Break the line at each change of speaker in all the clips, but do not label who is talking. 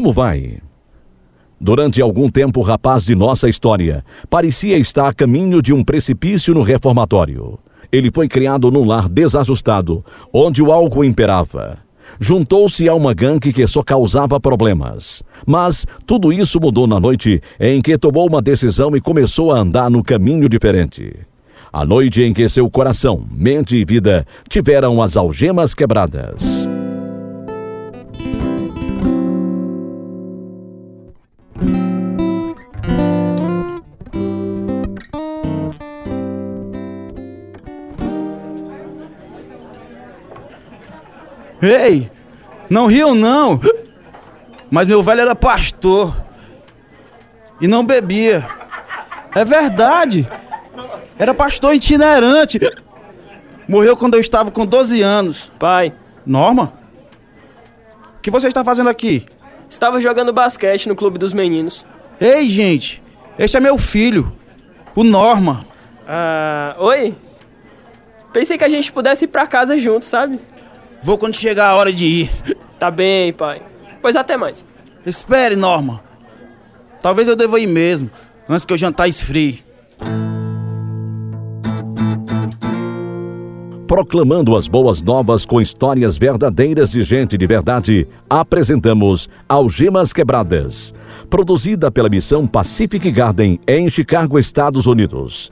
como vai? Durante algum tempo, o rapaz de nossa história parecia estar a caminho de um precipício no reformatório. Ele foi criado num lar desajustado, onde o álcool imperava. Juntou-se a uma gangue que só causava problemas. Mas tudo isso mudou na noite em que tomou uma decisão e começou a andar no caminho diferente. A noite em que seu coração, mente e vida tiveram as algemas quebradas.
Ei, não riam não. Mas meu velho era pastor. E não bebia. É verdade. Era pastor itinerante. Morreu quando eu estava com 12 anos.
Pai,
Norma? O que você está fazendo aqui?
estava jogando basquete no clube dos meninos.
Ei, gente. Este é meu filho. O Norma.
Ah, oi? Pensei que a gente pudesse ir pra casa juntos, sabe?
Vou quando chegar a hora de ir.
Tá bem, pai. Pois até mais.
Espere, Norma. Talvez eu deva ir mesmo, antes que o jantar esfrie.
Proclamando as boas novas com histórias verdadeiras de gente de verdade, apresentamos Algemas Quebradas, produzida pela missão Pacific Garden em Chicago, Estados Unidos.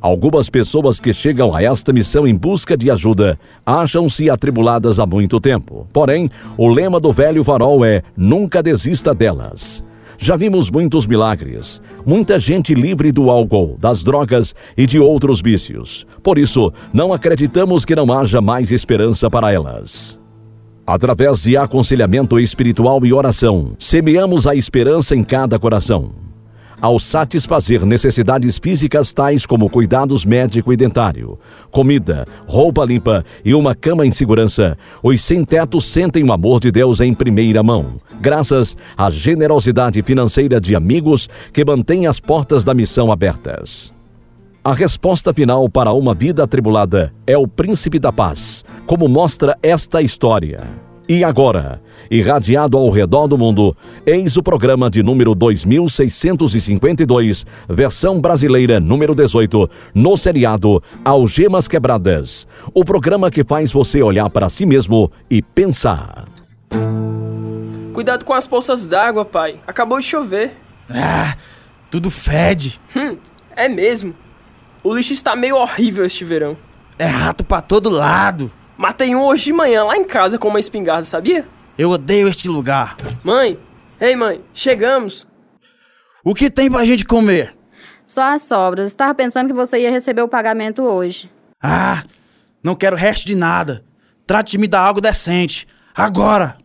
Algumas pessoas que chegam a esta missão em busca de ajuda acham-se atribuladas há muito tempo. Porém, o lema do velho farol é: nunca desista delas. Já vimos muitos milagres, muita gente livre do álcool, das drogas e de outros vícios. Por isso, não acreditamos que não haja mais esperança para elas. Através de aconselhamento espiritual e oração, semeamos a esperança em cada coração. Ao satisfazer necessidades físicas tais como cuidados médico e dentário, comida, roupa limpa e uma cama em segurança, os sem-teto sentem o amor de Deus em primeira mão, graças à generosidade financeira de amigos que mantêm as portas da missão abertas. A resposta final para uma vida atribulada é o Príncipe da Paz, como mostra esta história. E agora, irradiado ao redor do mundo, eis o programa de número 2652, versão brasileira número 18, no seriado Algemas Quebradas. O programa que faz você olhar para si mesmo e pensar.
Cuidado com as poças d'água, pai. Acabou de chover.
Ah, tudo fede.
Hum, é mesmo. O lixo está meio horrível este verão.
É rato pra todo lado.
Matei um hoje de manhã lá em casa com uma espingarda, sabia?
Eu odeio este lugar.
Mãe, ei mãe, chegamos.
O que tem pra gente comer?
Só as sobras. Estava pensando que você ia receber o pagamento hoje.
Ah, não quero resto de nada. Trate de me dar algo decente. Agora!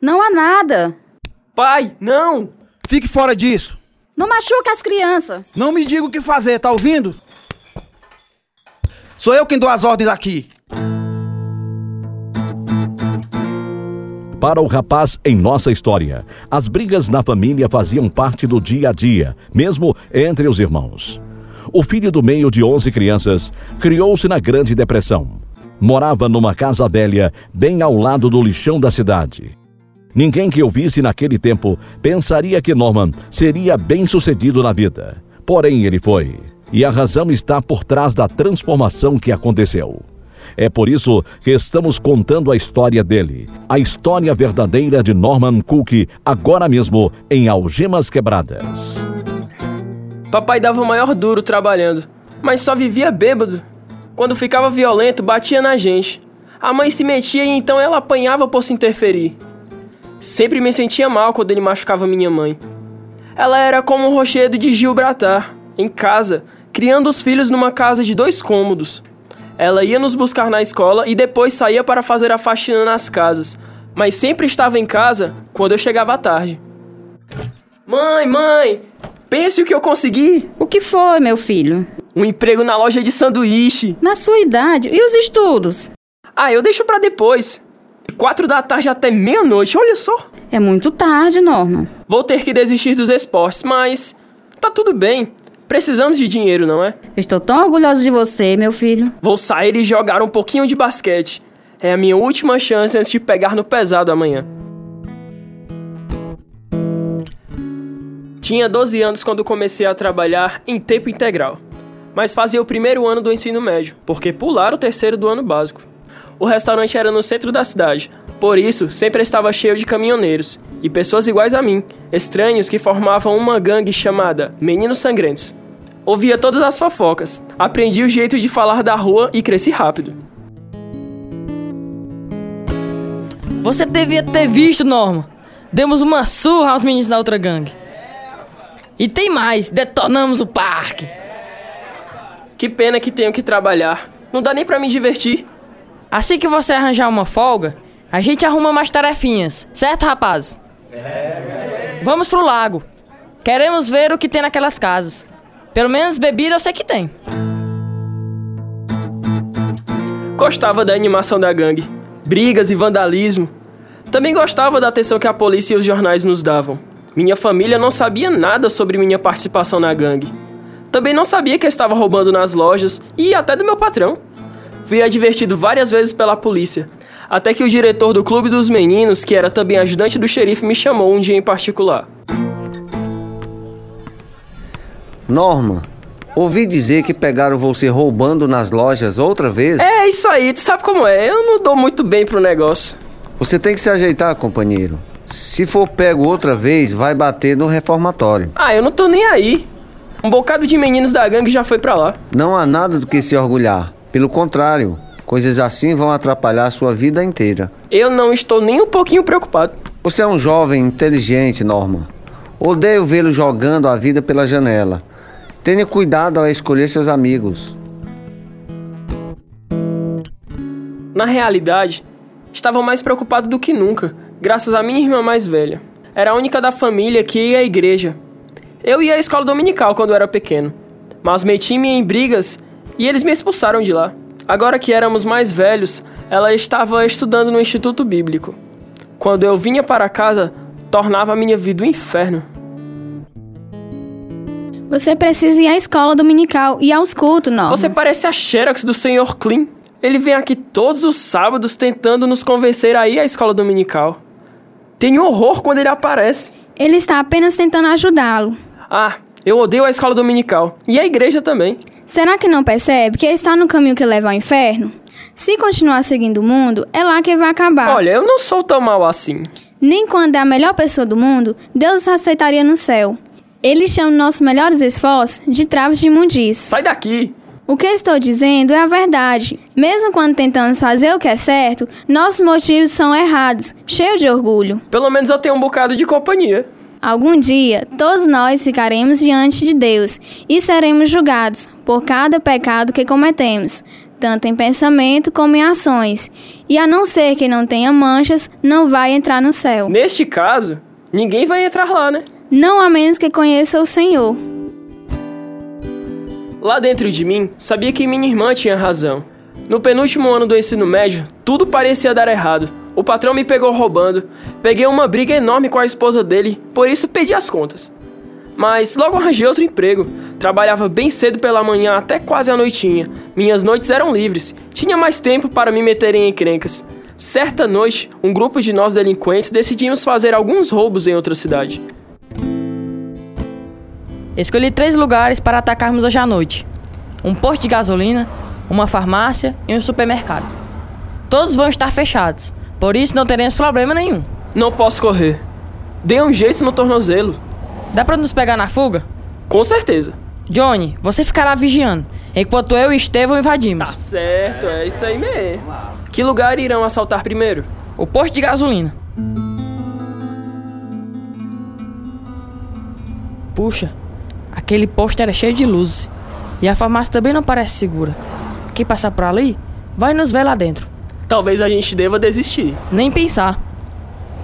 Não há nada.
Pai, não!
Fique fora disso.
Não machuca as crianças.
Não me diga o que fazer, tá ouvindo? Sou eu quem dou as ordens aqui.
Para o rapaz em nossa história, as brigas na família faziam parte do dia a dia, mesmo entre os irmãos. O filho do meio de 11 crianças criou-se na Grande Depressão. Morava numa casa velha, bem ao lado do lixão da cidade. Ninguém que o visse naquele tempo pensaria que Norman seria bem sucedido na vida. Porém, ele foi. E a razão está por trás da transformação que aconteceu. É por isso que estamos contando a história dele, a história verdadeira de Norman Cook, agora mesmo em Algemas Quebradas.
Papai dava o maior duro trabalhando, mas só vivia bêbado. Quando ficava violento, batia na gente. A mãe se metia e então ela apanhava por se interferir. Sempre me sentia mal quando ele machucava minha mãe. Ela era como um rochedo de Gilbratar, em casa, criando os filhos numa casa de dois cômodos. Ela ia nos buscar na escola e depois saía para fazer a faxina nas casas, mas sempre estava em casa quando eu chegava à tarde. Mãe, mãe, pense o que eu consegui!
O que foi, meu filho?
Um emprego na loja de sanduíche.
Na sua idade. E os estudos?
Ah, eu deixo pra depois. Quatro da tarde até meia-noite, olha só.
É muito tarde, Norma.
Vou ter que desistir dos esportes, mas tá tudo bem. Precisamos de dinheiro, não é?
Estou tão orgulhosa de você, meu filho.
Vou sair e jogar um pouquinho de basquete. É a minha última chance antes de pegar no pesado amanhã. Tinha 12 anos quando comecei a trabalhar em tempo integral, mas fazia o primeiro ano do ensino médio, porque pularam o terceiro do ano básico. O restaurante era no centro da cidade, por isso sempre estava cheio de caminhoneiros e pessoas iguais a mim, estranhos que formavam uma gangue chamada Meninos Sangrentos. Ouvia todas as fofocas, aprendi o jeito de falar da rua e cresci rápido.
Você devia ter visto, Norma. Demos uma surra aos meninos da outra gangue. E tem mais, detonamos o parque.
Que pena que tenho que trabalhar. Não dá nem pra me divertir.
Assim que você arranjar uma folga, a gente arruma mais tarefinhas, certo, rapaz? Vamos pro lago. Queremos ver o que tem naquelas casas. Pelo menos bebida eu sei que tem.
Gostava da animação da gangue, brigas e vandalismo. Também gostava da atenção que a polícia e os jornais nos davam. Minha família não sabia nada sobre minha participação na gangue. Também não sabia que eu estava roubando nas lojas e até do meu patrão. Fui advertido várias vezes pela polícia, até que o diretor do clube dos meninos, que era também ajudante do xerife, me chamou um dia em particular.
Norma, ouvi dizer que pegaram você roubando nas lojas outra vez?
É isso aí, tu sabe como é, eu não dou muito bem pro negócio.
Você tem que se ajeitar, companheiro. Se for pego outra vez, vai bater no reformatório.
Ah, eu não tô nem aí. Um bocado de meninos da gangue já foi pra lá.
Não há nada do que se orgulhar. Pelo contrário, coisas assim vão atrapalhar a sua vida inteira.
Eu não estou nem um pouquinho preocupado.
Você é um jovem inteligente, Norma. Odeio vê-lo jogando a vida pela janela. Tenha cuidado ao escolher seus amigos.
Na realidade, estava mais preocupado do que nunca, graças à minha irmã mais velha. Era a única da família que ia à igreja. Eu ia à escola dominical quando era pequeno, mas meti-me em brigas e eles me expulsaram de lá. Agora que éramos mais velhos, ela estava estudando no Instituto Bíblico. Quando eu vinha para casa, tornava a minha vida um inferno.
Você precisa ir à escola dominical e aos cultos, não.
Você parece a Xerox do Sr. Clean. Ele vem aqui todos os sábados tentando nos convencer a ir à escola dominical. Tenho horror quando ele aparece.
Ele está apenas tentando ajudá-lo.
Ah, eu odeio a escola dominical. E a igreja também.
Será que não percebe que está no caminho que leva ao inferno? Se continuar seguindo o mundo, é lá que vai acabar.
Olha, eu não sou tão mal assim.
Nem quando é a melhor pessoa do mundo, Deus os aceitaria no céu. Ele chama nossos melhores esforços de trapos de imundice.
Sai daqui!
O que estou dizendo é a verdade. Mesmo quando tentamos fazer o que é certo, nossos motivos são errados, cheios de orgulho.
Pelo menos eu tenho um bocado de companhia.
Algum dia, todos nós ficaremos diante de Deus e seremos julgados por cada pecado que cometemos, tanto em pensamento como em ações. E a não ser que não tenha manchas, não vai entrar no céu.
Neste caso, ninguém vai entrar lá, né?
Não a menos que conheça o Senhor.
Lá dentro de mim, sabia que minha irmã tinha razão. No penúltimo ano do ensino médio, tudo parecia dar errado. O patrão me pegou roubando, peguei uma briga enorme com a esposa dele, por isso perdi as contas. Mas logo arranjei outro emprego. Trabalhava bem cedo pela manhã até quase a noitinha. Minhas noites eram livres, tinha mais tempo para me meter em encrencas. Certa noite, um grupo de nós delinquentes decidimos fazer alguns roubos em outra cidade.
Escolhi três lugares para atacarmos hoje à noite: um posto de gasolina, uma farmácia e um supermercado. Todos vão estar fechados, por isso não teremos problema nenhum.
Não posso correr. Dê um jeito no tornozelo.
Dá pra nos pegar na fuga?
Com certeza.
Johnny, você ficará vigiando, enquanto eu e Estevão
Tá
invadimos.
certo, é isso aí mesmo. Que lugar irão assaltar primeiro?
O posto de gasolina. Puxa, aquele posto era cheio de luzes. E a farmácia também não parece segura. Quem passar por ali, vai nos ver lá dentro.
Talvez a gente deva desistir.
Nem pensar.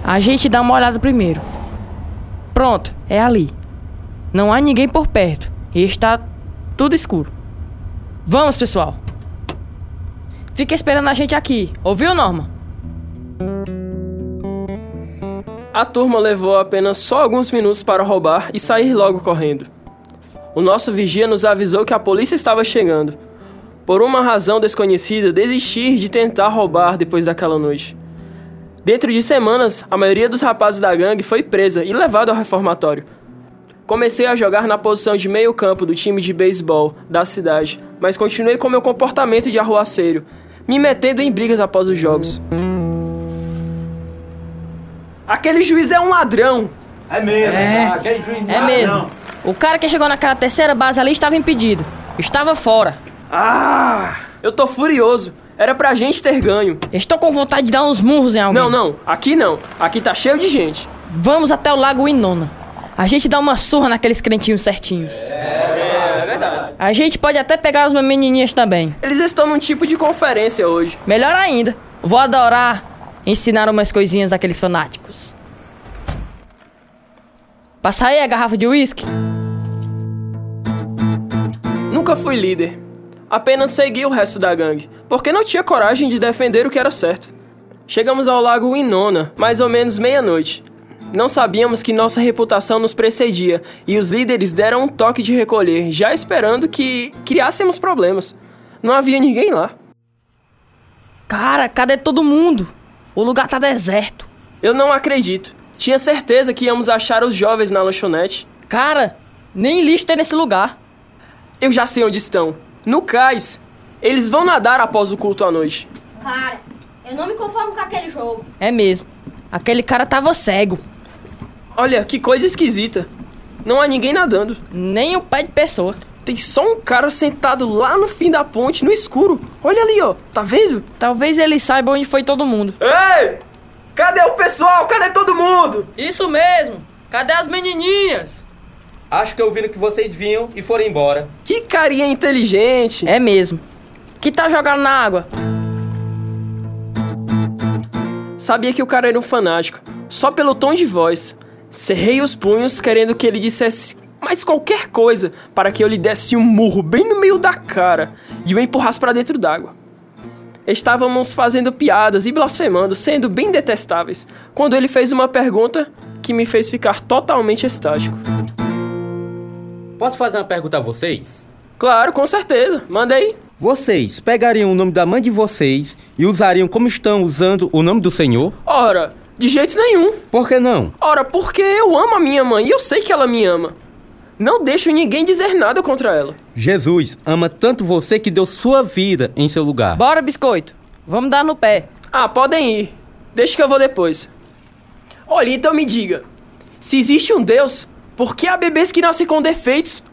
A gente dá uma olhada primeiro. Pronto, é ali. Não há ninguém por perto. E está tudo escuro. Vamos, pessoal. Fica esperando a gente aqui. Ouviu, Norma?
A turma levou apenas só alguns minutos para roubar e sair logo correndo. O nosso vigia nos avisou que a polícia estava chegando. Por uma razão desconhecida, desistir de tentar roubar depois daquela noite. Dentro de semanas, a maioria dos rapazes da gangue foi presa e levada ao reformatório. Comecei a jogar na posição de meio campo do time de beisebol da cidade, mas continuei com meu comportamento de arruaceiro, me metendo em brigas após os jogos. Aquele juiz é um ladrão!
É mesmo.
É, é mesmo. O cara que chegou naquela terceira base ali estava impedido. Estava fora.
Ah! Eu tô furioso. Era pra gente ter ganho.
Estou com vontade de dar uns murros em alguém.
Não, não, aqui não. Aqui tá cheio de gente.
Vamos até o Lago Inona. A gente dá uma surra naqueles crentinhos certinhos.
É verdade.
A gente pode até pegar as menininhas também.
Eles estão num tipo de conferência hoje.
Melhor ainda, vou adorar ensinar umas coisinhas àqueles fanáticos. Passa aí a garrafa de uísque.
Nunca fui líder. Apenas segui o resto da gangue, porque não tinha coragem de defender o que era certo. Chegamos ao lago Inona, mais ou menos meia-noite. Não sabíamos que nossa reputação nos precedia e os líderes deram um toque de recolher, já esperando que criássemos problemas. Não havia ninguém lá.
Cara, cadê todo mundo? O lugar tá deserto.
Eu não acredito. Tinha certeza que íamos achar os jovens na lanchonete.
Cara, nem lixo tem nesse lugar.
Eu já sei onde estão. No cais. Eles vão nadar após o culto à noite.
Cara, eu não me conformo com aquele jogo.
É mesmo. Aquele cara tava cego.
Olha, que coisa esquisita. Não há ninguém nadando.
Nem o pé de pessoa.
Tem só um cara sentado lá no fim da ponte, no escuro. Olha ali, ó. Tá vendo?
Talvez ele saiba onde foi todo mundo.
Ei! Cadê o pessoal? Cadê todo mundo?
Isso mesmo. Cadê as menininhas?
Acho que eu vi no que vocês vinham e foram embora.
Que carinha inteligente.
É mesmo. Que tá jogando na água?
Sabia que o cara era um fanático, só pelo tom de voz. Cerrei os punhos, querendo que ele dissesse mais qualquer coisa para que eu lhe desse um murro bem no meio da cara e o empurrasse para dentro d'água. Estávamos fazendo piadas e blasfemando, sendo bem detestáveis, quando ele fez uma pergunta que me fez ficar totalmente estático.
Posso fazer uma pergunta a vocês?
Claro, com certeza. Manda aí.
Vocês pegariam o nome da mãe de vocês e usariam como estão usando o nome do Senhor?
Ora, de jeito nenhum.
Por que não?
Ora, porque eu amo a minha mãe e eu sei que ela me ama. Não deixo ninguém dizer nada contra ela.
Jesus ama tanto você que deu sua vida em seu lugar.
Bora, biscoito. Vamos dar no pé.
Ah, podem ir. Deixa que eu vou depois. Olha, então me diga. Se existe um Deus, por que há bebês que nascem com defeitos?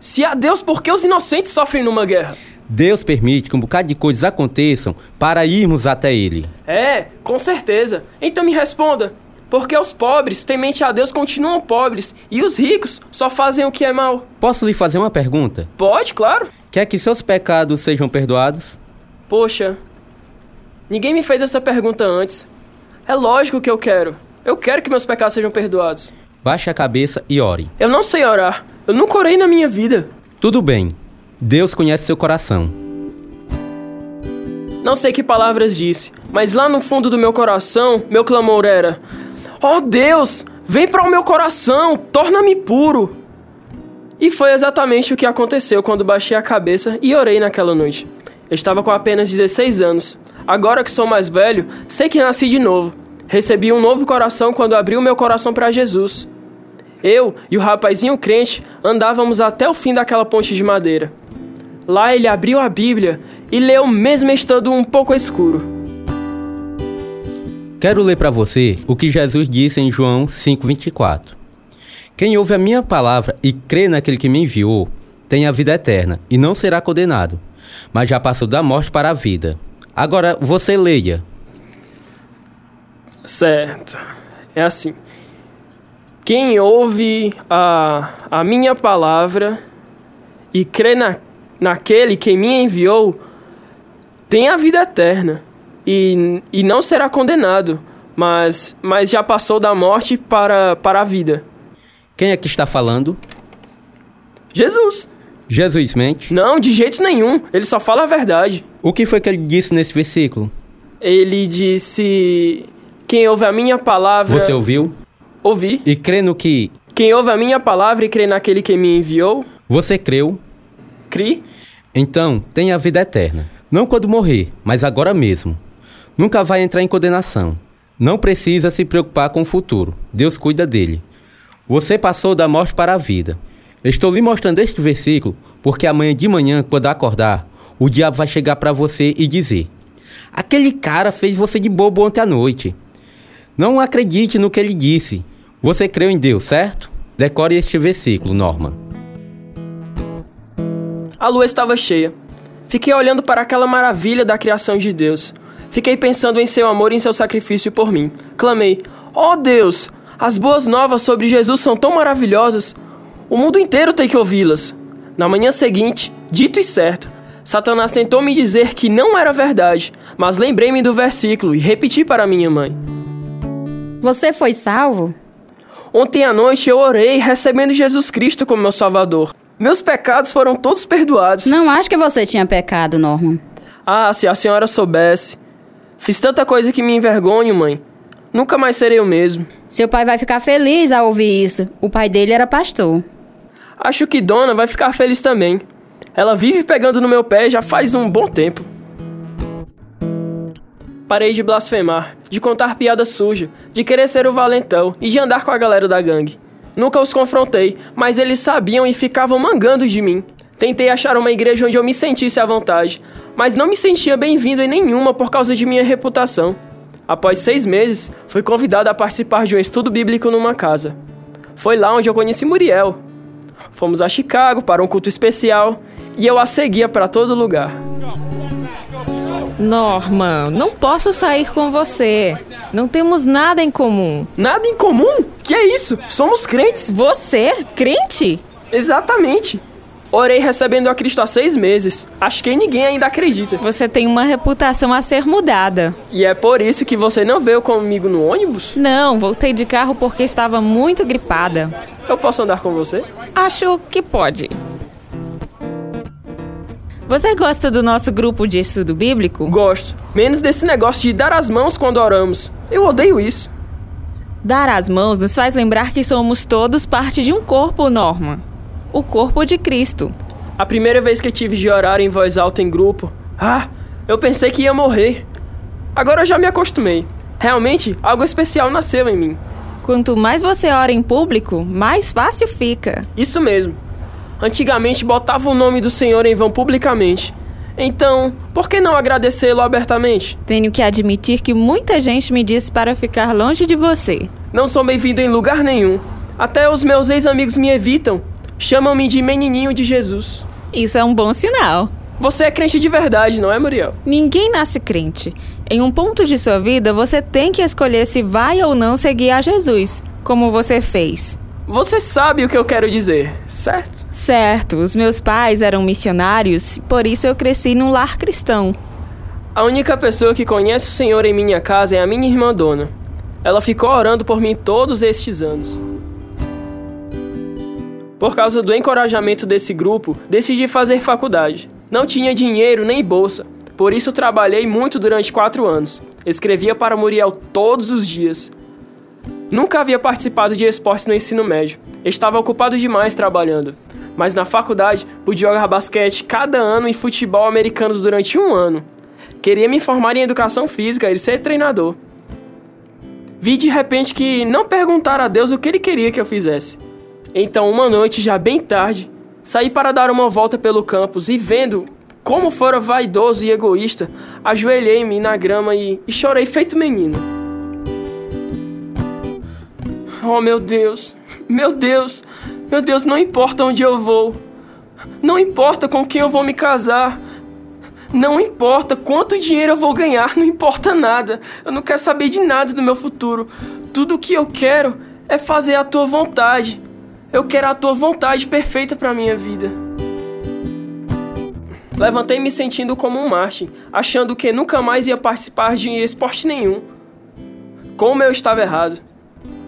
Se há Deus, por que os inocentes sofrem numa guerra?
Deus permite que um bocado de coisas aconteçam para irmos até Ele.
É, com certeza. Então me responda. Por que os pobres, temente a Deus, continuam pobres e os ricos só fazem o que é mal?
Posso lhe fazer uma pergunta?
Pode, claro.
Quer que seus pecados sejam perdoados?
Poxa, ninguém me fez essa pergunta antes. É lógico que eu quero. Eu quero que meus pecados sejam perdoados.
Baixe a cabeça e ore.
Eu não sei orar. Eu nunca orei na minha vida.
Tudo bem. Deus conhece seu coração.
Não sei que palavras disse, mas lá no fundo do meu coração, meu clamor era: Oh Deus, vem para o meu coração, torna-me puro. E foi exatamente o que aconteceu quando baixei a cabeça e orei naquela noite. Eu estava com apenas 16 anos. Agora que sou mais velho, sei que nasci de novo. Recebi um novo coração quando abri o meu coração para Jesus. Eu e o rapazinho crente andávamos até o fim daquela ponte de madeira. Lá ele abriu a Bíblia e leu mesmo estando um pouco escuro.
Quero ler para você o que Jesus disse em João 5:24. Quem ouve a minha palavra e crê naquele que me enviou, tem a vida eterna e não será condenado, mas já passou da morte para a vida. Agora você leia.
Certo. É assim. Quem ouve a, a minha palavra e crê na, naquele que me enviou, tem a vida eterna e, e não será condenado, mas, mas já passou da morte para, para a vida.
Quem é que está falando?
Jesus.
Jesus mente?
Não, de jeito nenhum. Ele só fala a verdade.
O que foi que ele disse nesse versículo?
Ele disse: Quem ouve a minha palavra.
Você ouviu?
Ouvi.
E crê no que?
Quem ouve a minha palavra e crê naquele que me enviou.
Você creu?
Cri.
Então, tem a vida eterna. Não quando morrer, mas agora mesmo. Nunca vai entrar em condenação. Não precisa se preocupar com o futuro. Deus cuida dele. Você passou da morte para a vida. Estou lhe mostrando este versículo porque amanhã de manhã, quando acordar, o diabo vai chegar para você e dizer: Aquele cara fez você de bobo ontem à noite. Não acredite no que ele disse. Você creu em Deus, certo? Decore este versículo, Norma.
A lua estava cheia. Fiquei olhando para aquela maravilha da criação de Deus. Fiquei pensando em seu amor e em seu sacrifício por mim. Clamei: Oh Deus, as boas novas sobre Jesus são tão maravilhosas. O mundo inteiro tem que ouvi-las. Na manhã seguinte, dito e certo, Satanás tentou me dizer que não era verdade, mas lembrei-me do versículo e repeti para minha mãe.
Você foi salvo?
Ontem à noite eu orei recebendo Jesus Cristo como meu Salvador. Meus pecados foram todos perdoados.
Não acho que você tinha pecado, Norman.
Ah, se a senhora soubesse. Fiz tanta coisa que me envergonho, mãe. Nunca mais serei o mesmo.
Seu pai vai ficar feliz ao ouvir isso. O pai dele era pastor.
Acho que Dona vai ficar feliz também. Ela vive pegando no meu pé já faz um bom tempo. Parei de blasfemar, de contar piada suja, de querer ser o valentão e de andar com a galera da gangue. Nunca os confrontei, mas eles sabiam e ficavam mangando de mim. Tentei achar uma igreja onde eu me sentisse à vontade, mas não me sentia bem-vindo em nenhuma por causa de minha reputação. Após seis meses, fui convidado a participar de um estudo bíblico numa casa. Foi lá onde eu conheci Muriel. Fomos a Chicago para um culto especial e eu a seguia para todo lugar.
Norma, não posso sair com você. Não temos nada em comum.
Nada em comum? Que é isso? Somos crentes.
Você? Crente?
Exatamente. Orei recebendo a Cristo há seis meses. Acho que ninguém ainda acredita.
Você tem uma reputação a ser mudada.
E é por isso que você não veio comigo no ônibus?
Não, voltei de carro porque estava muito gripada.
Eu posso andar com você?
Acho que pode. Você gosta do nosso grupo de estudo bíblico?
Gosto. Menos desse negócio de dar as mãos quando oramos. Eu odeio isso.
Dar as mãos nos faz lembrar que somos todos parte de um corpo, Norma. O corpo de Cristo.
A primeira vez que tive de orar em voz alta em grupo, ah, eu pensei que ia morrer. Agora eu já me acostumei. Realmente, algo especial nasceu em mim.
Quanto mais você ora em público, mais fácil fica.
Isso mesmo. Antigamente botava o nome do Senhor em vão publicamente. Então, por que não agradecê-lo abertamente?
Tenho que admitir que muita gente me disse para ficar longe de você.
Não sou bem-vindo em lugar nenhum. Até os meus ex-amigos me evitam. Chamam-me de menininho de Jesus.
Isso é um bom sinal.
Você é crente de verdade, não é, Muriel?
Ninguém nasce crente. Em um ponto de sua vida, você tem que escolher se vai ou não seguir a Jesus, como você fez.
Você sabe o que eu quero dizer, certo?
Certo. Os meus pais eram missionários, por isso eu cresci num lar cristão.
A única pessoa que conhece o Senhor em minha casa é a minha irmã Dona. Ela ficou orando por mim todos estes anos. Por causa do encorajamento desse grupo, decidi fazer faculdade. Não tinha dinheiro nem bolsa, por isso trabalhei muito durante quatro anos. Escrevia para Muriel todos os dias. Nunca havia participado de esportes no ensino médio. Estava ocupado demais trabalhando. Mas na faculdade pude jogar basquete cada ano e futebol americano durante um ano. Queria me formar em educação física e ser treinador. Vi de repente que não perguntar a Deus o que ele queria que eu fizesse. Então, uma noite, já bem tarde, saí para dar uma volta pelo campus e vendo como fora vaidoso e egoísta, ajoelhei-me na grama e, e chorei feito menino. Oh, meu Deus, meu Deus, meu Deus, não importa onde eu vou, não importa com quem eu vou me casar, não importa quanto dinheiro eu vou ganhar, não importa nada. Eu não quero saber de nada do meu futuro. Tudo o que eu quero é fazer a tua vontade. Eu quero a tua vontade perfeita para minha vida. Levantei me sentindo como um Martin, achando que nunca mais ia participar de esporte nenhum. Como eu estava errado.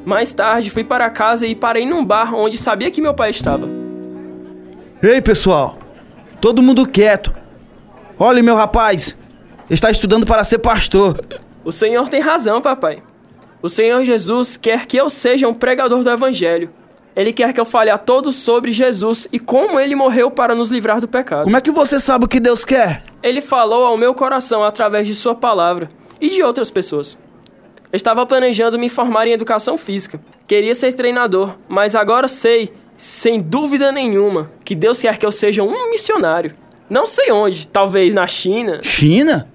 Mais tarde, fui para casa e parei num bar onde sabia que meu pai estava.
Ei, pessoal! Todo mundo quieto! Olhe, meu rapaz! Está estudando para ser pastor.
O senhor tem razão, papai. O Senhor Jesus quer que eu seja um pregador do Evangelho. Ele quer que eu fale a todos sobre Jesus e como ele morreu para nos livrar do pecado.
Como é que você sabe o que Deus quer?
Ele falou ao meu coração através de Sua palavra e de outras pessoas. Estava planejando me formar em educação física. Queria ser treinador, mas agora sei, sem dúvida nenhuma, que Deus quer que eu seja um missionário. Não sei onde, talvez na China.
China?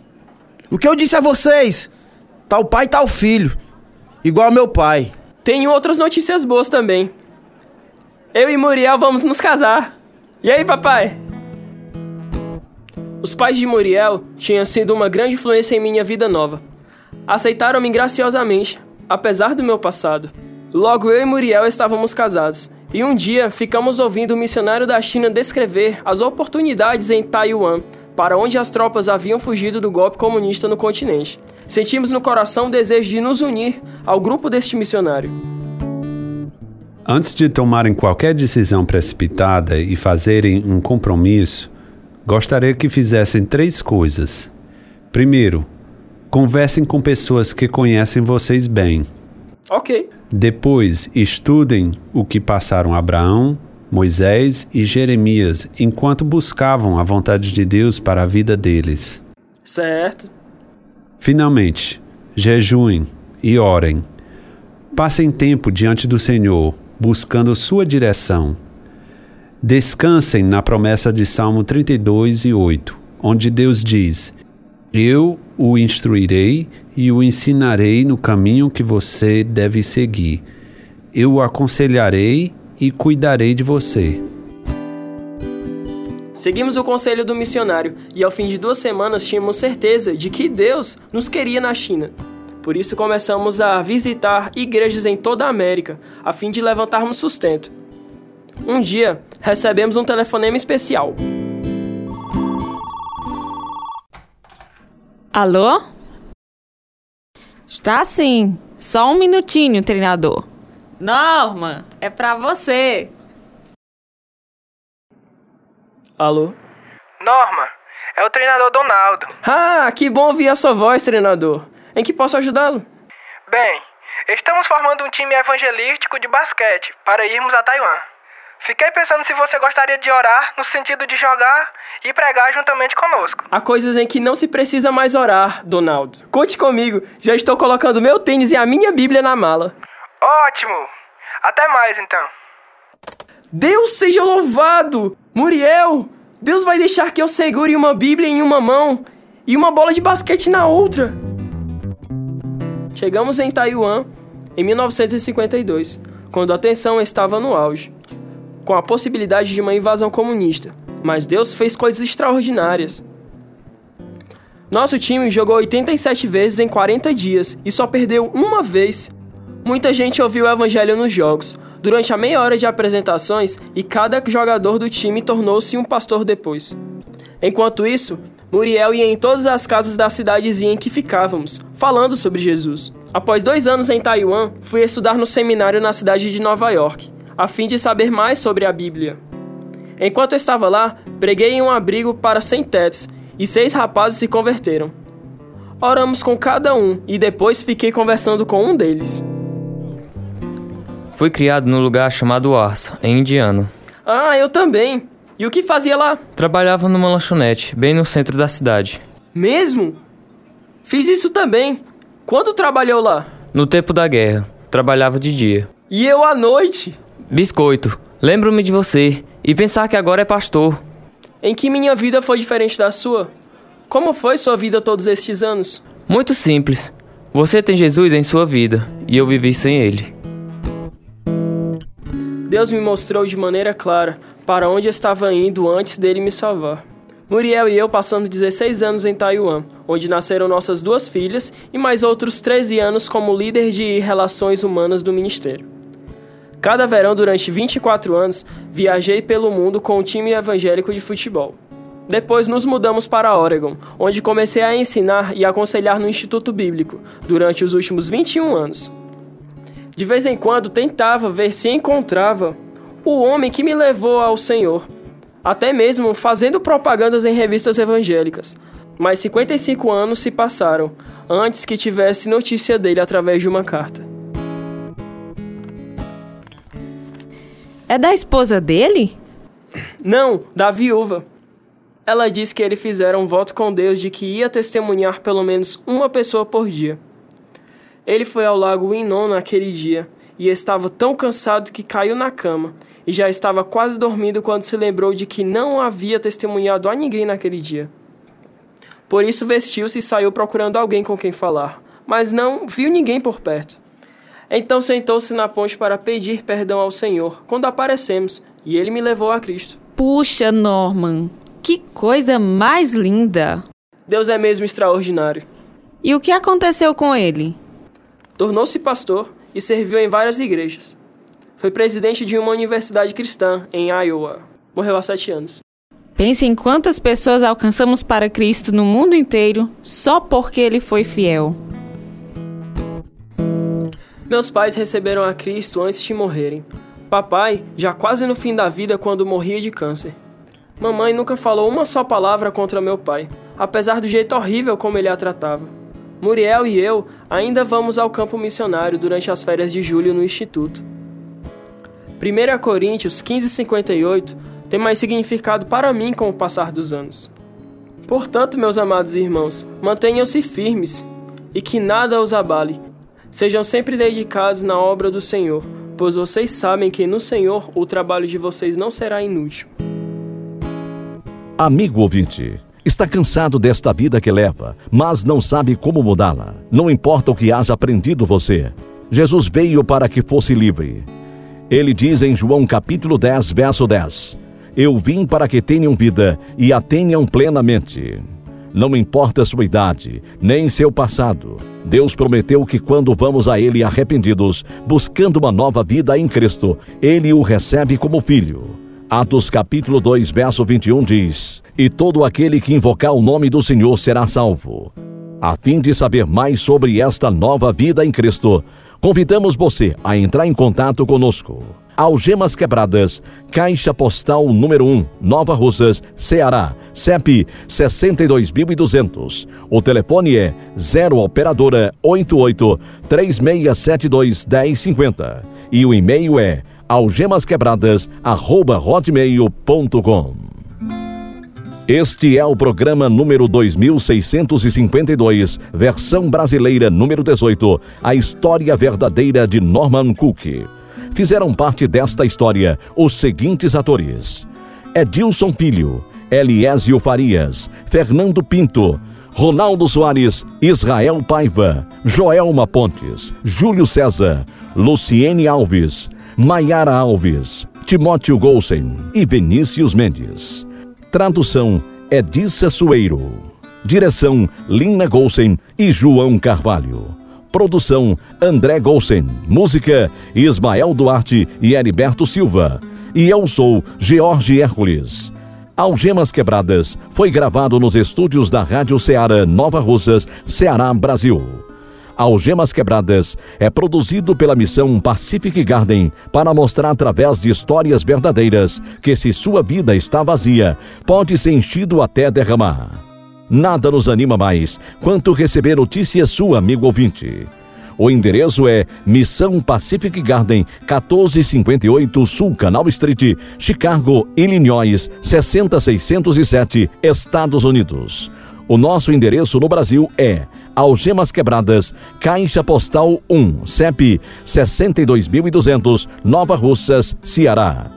O que eu disse a vocês? Tal pai, tal filho. Igual meu pai.
Tenho outras notícias boas também. Eu e Muriel vamos nos casar. E aí, papai? Os pais de Muriel tinham sido uma grande influência em minha vida nova. Aceitaram-me graciosamente, apesar do meu passado. Logo eu e Muriel estávamos casados, e um dia ficamos ouvindo o missionário da China descrever as oportunidades em Taiwan, para onde as tropas haviam fugido do golpe comunista no continente. Sentimos no coração o desejo de nos unir ao grupo deste missionário.
Antes de tomarem qualquer decisão precipitada e fazerem um compromisso, gostaria que fizessem três coisas. Primeiro, conversem com pessoas que conhecem vocês bem.
Ok.
Depois, estudem o que passaram Abraão, Moisés e Jeremias enquanto buscavam a vontade de Deus para a vida deles.
Certo.
Finalmente, jejuem e orem. Passem tempo diante do Senhor, buscando sua direção. Descansem na promessa de Salmo 32 e 8, onde Deus diz: Eu o instruirei e o ensinarei no caminho que você deve seguir. Eu o aconselharei e cuidarei de você.
Seguimos o conselho do missionário e ao fim de duas semanas tínhamos certeza de que Deus nos queria na China. Por isso começamos a visitar igrejas em toda a América, a fim de levantarmos sustento. Um dia, recebemos um telefonema especial.
Alô? Está sim. Só um minutinho, treinador. Norma, é pra você.
Alô?
Norma, é o treinador Donaldo.
Ah, que bom ouvir a sua voz, treinador. Em que posso ajudá-lo?
Bem, estamos formando um time evangelístico de basquete para irmos a Taiwan. Fiquei pensando se você gostaria de orar no sentido de jogar e pregar juntamente conosco.
Há coisas em que não se precisa mais orar, Donaldo. Conte comigo, já estou colocando meu tênis e a minha Bíblia na mala.
Ótimo! Até mais então.
Deus seja louvado! Muriel, Deus vai deixar que eu segure uma Bíblia em uma mão e uma bola de basquete na outra. Chegamos em Taiwan em 1952, quando a tensão estava no auge, com a possibilidade de uma invasão comunista. Mas Deus fez coisas extraordinárias. Nosso time jogou 87 vezes em 40 dias e só perdeu uma vez. Muita gente ouviu o evangelho nos jogos, durante a meia hora de apresentações, e cada jogador do time tornou-se um pastor depois. Enquanto isso, Muriel ia em todas as casas da cidadezinha em que ficávamos, falando sobre Jesus. Após dois anos em Taiwan, fui estudar no seminário na cidade de Nova York, a fim de saber mais sobre a Bíblia. Enquanto estava lá, preguei em um abrigo para sem-tetos e seis rapazes se converteram. Oramos com cada um e depois fiquei conversando com um deles.
Fui criado num lugar chamado Arsa, em Indiana.
Ah, eu também. E o que fazia lá?
Trabalhava numa lanchonete, bem no centro da cidade.
Mesmo? Fiz isso também. Quando trabalhou lá?
No tempo da guerra. Trabalhava de dia.
E eu à noite?
Biscoito, lembro-me de você e pensar que agora é pastor.
Em que minha vida foi diferente da sua? Como foi sua vida todos estes anos?
Muito simples. Você tem Jesus em sua vida e eu vivi sem ele.
Deus me mostrou de maneira clara para onde estava indo antes dele me salvar. Muriel e eu passamos 16 anos em Taiwan, onde nasceram nossas duas filhas e mais outros 13 anos como líder de relações humanas do ministério. Cada verão, durante 24 anos, viajei pelo mundo com o time evangélico de futebol. Depois nos mudamos para Oregon, onde comecei a ensinar e aconselhar no Instituto Bíblico durante os últimos 21 anos. De vez em quando tentava ver se encontrava o homem que me levou ao Senhor, até mesmo fazendo propagandas em revistas evangélicas. Mas 55 anos se passaram antes que tivesse notícia dele através de uma carta.
É da esposa dele?
Não, da viúva. Ela disse que ele fizera um voto com Deus de que ia testemunhar pelo menos uma pessoa por dia. Ele foi ao lago Inon naquele dia e estava tão cansado que caiu na cama e já estava quase dormindo quando se lembrou de que não havia testemunhado a ninguém naquele dia. Por isso vestiu-se e saiu procurando alguém com quem falar, mas não viu ninguém por perto. Então sentou-se na ponte para pedir perdão ao Senhor quando aparecemos, e ele me levou a Cristo.
Puxa, Norman, que coisa mais linda!
Deus é mesmo extraordinário.
E o que aconteceu com ele?
Tornou-se pastor e serviu em várias igrejas. Foi presidente de uma universidade cristã em Iowa. Morreu há sete anos.
Pense em quantas pessoas alcançamos para Cristo no mundo inteiro só porque ele foi fiel.
Meus pais receberam a Cristo antes de morrerem. Papai, já quase no fim da vida quando morria de câncer. Mamãe nunca falou uma só palavra contra meu pai, apesar do jeito horrível como ele a tratava. Muriel e eu ainda vamos ao campo missionário durante as férias de julho no Instituto. 1 Coríntios 15,58 tem mais significado para mim com o passar dos anos. Portanto, meus amados irmãos, mantenham-se firmes e que nada os abale. Sejam sempre dedicados na obra do Senhor, pois vocês sabem que no Senhor o trabalho de vocês não será inútil.
Amigo ouvinte, está cansado desta vida que leva, mas não sabe como mudá-la. Não importa o que haja aprendido você. Jesus veio para que fosse livre. Ele diz em João capítulo 10, verso 10: Eu vim para que tenham vida e a tenham plenamente. Não importa sua idade, nem seu passado. Deus prometeu que quando vamos a Ele arrependidos, buscando uma nova vida em Cristo, Ele o recebe como filho. Atos capítulo 2, verso 21 diz: E todo aquele que invocar o nome do Senhor será salvo. A fim de saber mais sobre esta nova vida em Cristo, convidamos você a entrar em contato conosco. Algemas Quebradas, Caixa Postal número 1, Nova Russas, Ceará, CEP 62200. O telefone é 0 operadora 88 3672 1050 e o e-mail é algemasquebradas@hotmail.com. Este é o programa número 2652, versão brasileira número 18, a história verdadeira de Norman Cook fizeram parte desta história os seguintes atores: Edilson Filho, Eliésio Farias, Fernando Pinto, Ronaldo Soares, Israel Paiva, Joelma Pontes, Júlio César, Luciene Alves, Maiara Alves, Timóteo Golsen e Vinícius Mendes. Tradução Edissa Sueiro. Direção Lina Golsen e João Carvalho. Produção André Golsen. Música Ismael Duarte e Heriberto Silva. E eu sou George Hércules. Algemas Quebradas foi gravado nos estúdios da Rádio Ceará Nova Russas, Ceará, Brasil. Algemas Quebradas é produzido pela missão Pacific Garden para mostrar através de histórias verdadeiras que se sua vida está vazia, pode ser enchido até derramar. Nada nos anima mais quanto receber notícias sua, amigo ouvinte. O endereço é Missão Pacific Garden, 1458 Sul Canal Street, Chicago, Illinois, 60607, Estados Unidos. O nosso endereço no Brasil é Algemas Quebradas, Caixa Postal 1, CEP 62200, Nova Russas, Ceará.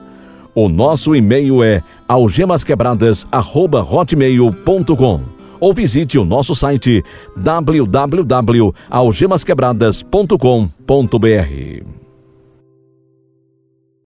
O nosso e-mail é algemasquebradas@hotmail.com ou visite o nosso site www.algemasquebradas.com.br.